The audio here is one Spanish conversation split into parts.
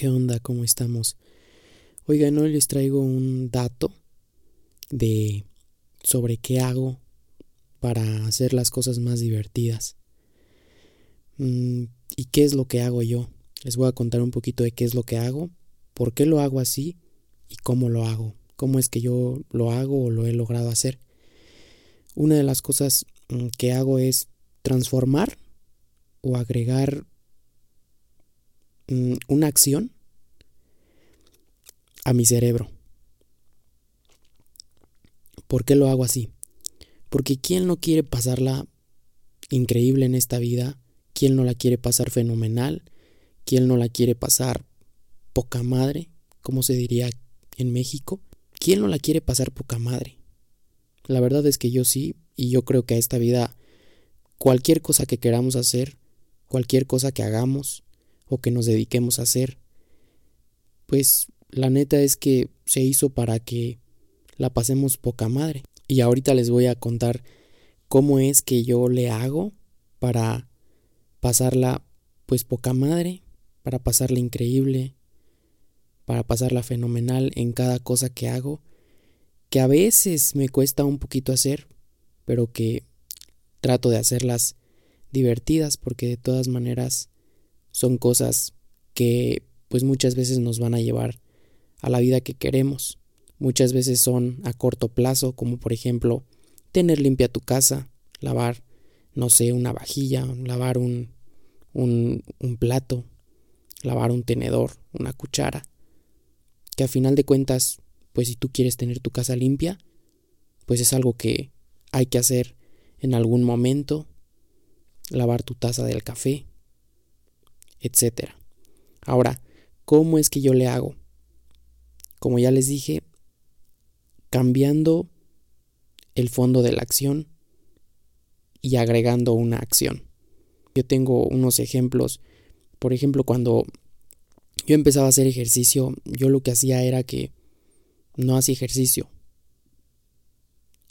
¿Qué onda? ¿Cómo estamos? Oigan, hoy les traigo un dato de sobre qué hago para hacer las cosas más divertidas. Mm, ¿Y qué es lo que hago yo? Les voy a contar un poquito de qué es lo que hago, por qué lo hago así y cómo lo hago, cómo es que yo lo hago o lo he logrado hacer. Una de las cosas mm, que hago es transformar o agregar una acción a mi cerebro. ¿Por qué lo hago así? Porque ¿quién no quiere pasarla increíble en esta vida? ¿Quién no la quiere pasar fenomenal? ¿Quién no la quiere pasar poca madre? como se diría en México? ¿Quién no la quiere pasar poca madre? La verdad es que yo sí, y yo creo que a esta vida cualquier cosa que queramos hacer, cualquier cosa que hagamos, o que nos dediquemos a hacer. Pues la neta es que se hizo para que la pasemos poca madre. Y ahorita les voy a contar cómo es que yo le hago para pasarla pues poca madre, para pasarla increíble, para pasarla fenomenal en cada cosa que hago, que a veces me cuesta un poquito hacer, pero que trato de hacerlas divertidas porque de todas maneras son cosas que pues muchas veces nos van a llevar a la vida que queremos. Muchas veces son a corto plazo, como por ejemplo tener limpia tu casa, lavar, no sé, una vajilla, lavar un, un, un plato, lavar un tenedor, una cuchara. Que a final de cuentas, pues si tú quieres tener tu casa limpia, pues es algo que hay que hacer en algún momento. Lavar tu taza del café, etc. Ahora, ¿cómo es que yo le hago? Como ya les dije, cambiando el fondo de la acción y agregando una acción. Yo tengo unos ejemplos. Por ejemplo, cuando yo empezaba a hacer ejercicio, yo lo que hacía era que no hacía ejercicio.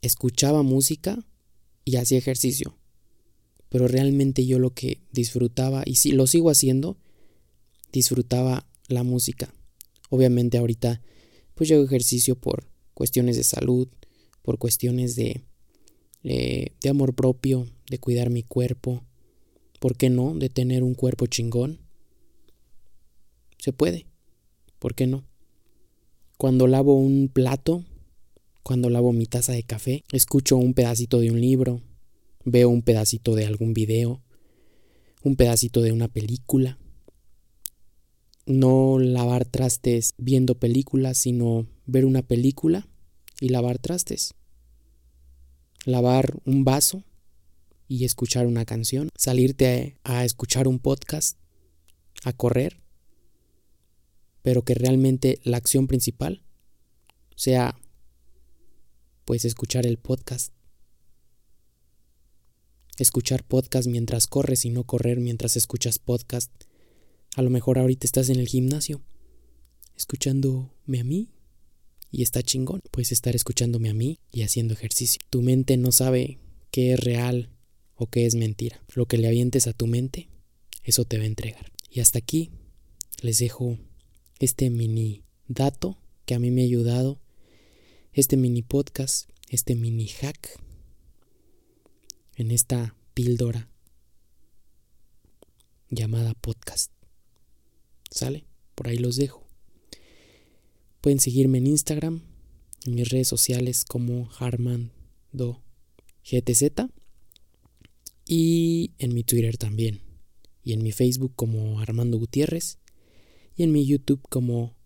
Escuchaba música y hacía ejercicio pero realmente yo lo que disfrutaba, y si lo sigo haciendo, disfrutaba la música. Obviamente ahorita pues yo hago ejercicio por cuestiones de salud, por cuestiones de, eh, de amor propio, de cuidar mi cuerpo, ¿por qué no? De tener un cuerpo chingón. Se puede, ¿por qué no? Cuando lavo un plato, cuando lavo mi taza de café, escucho un pedacito de un libro, veo un pedacito de algún video, un pedacito de una película. No lavar trastes viendo películas, sino ver una película y lavar trastes. Lavar un vaso y escuchar una canción. Salirte a, escuchar un podcast, a correr, pero que realmente la acción principal sea pues escuchar el podcast escuchar podcast mientras corres y no correr mientras escuchas podcast. A lo mejor ahorita estás en el gimnasio escuchándome a mí y está chingón. Puedes estar escuchándome a mí y haciendo ejercicio. Tu mente no sabe qué es real o qué es mentira. Lo que le avientes a tu mente, eso te va a entregar. Y hasta aquí les dejo este mini dato que a mí me ha ayudado, este mini podcast, este mini hack en esta píldora llamada podcast. ¿Sale? Por ahí los dejo. Pueden seguirme en Instagram, en mis redes sociales como Harmando GTZ y en mi Twitter también. Y en mi Facebook como Armando Gutiérrez y en mi YouTube como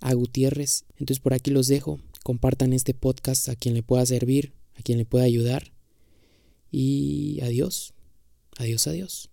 A Gutiérrez. Entonces por aquí los dejo. Compartan este podcast a quien le pueda servir, a quien le pueda ayudar y adiós, adiós, adiós.